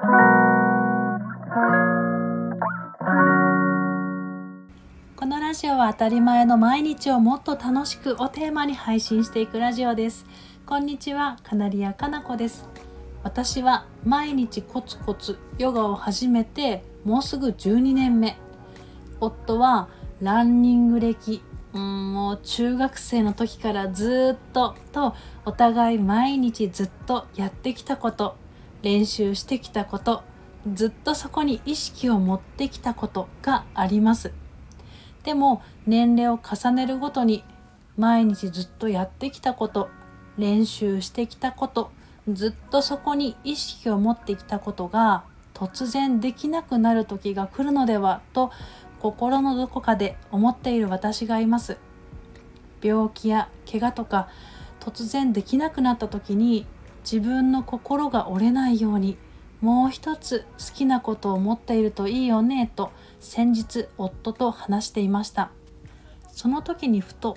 このラジオは当たり前の毎日をもっと楽しくをテーマに配信していくラジオです。こんにちはカナリアかなこです。私は毎日コツコツヨガを始めてもうすぐ12年目。夫はランニング歴うんもう中学生の時からずっととお互い毎日ずっとやってきたこと。練習してきたことずっとそこに意識を持ってきたことがあります。でも年齢を重ねるごとに毎日ずっとやってきたこと練習してきたことずっとそこに意識を持ってきたことが突然できなくなる時が来るのではと心のどこかで思っている私がいます。病気や怪我とか突然できなくなった時に自分の心が折れないようにもう一つ好きなことを持っているといいよねと先日夫と話していました。その時にふと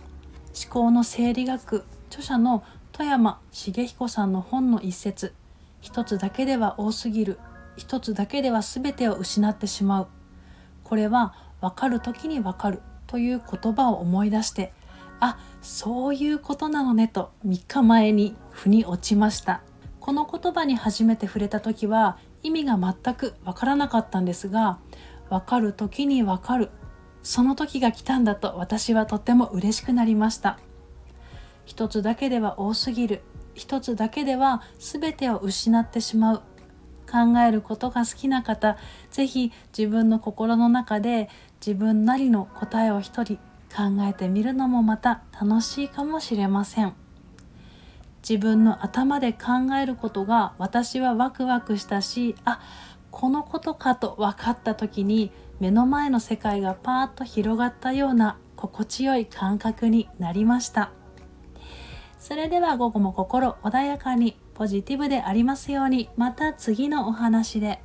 思考の生理学著者の富山茂彦さんの本の一節一つだけでは多すぎる一つだけでは全てを失ってしまう。これは分かる時に分かるという言葉を思い出してあそういうことなのねと3日前に腑に落ちました。この言葉に初めて触れた時は意味が全く分からなかったんですが分かる時に分かる。その時が来たんだと私はとっても嬉しくなりました。一つだけでは多すぎる。一つだけでは全てを失ってしまう。考えることが好きな方是非自分の心の中で自分なりの答えを一人考えてみるのもまた楽しいかもしれません自分の頭で考えることが私はワクワクしたしあこのことかと分かった時に目の前の世界がパーッと広がったような心地よい感覚になりましたそれでは午後も心穏やかにポジティブでありますようにまた次のお話で。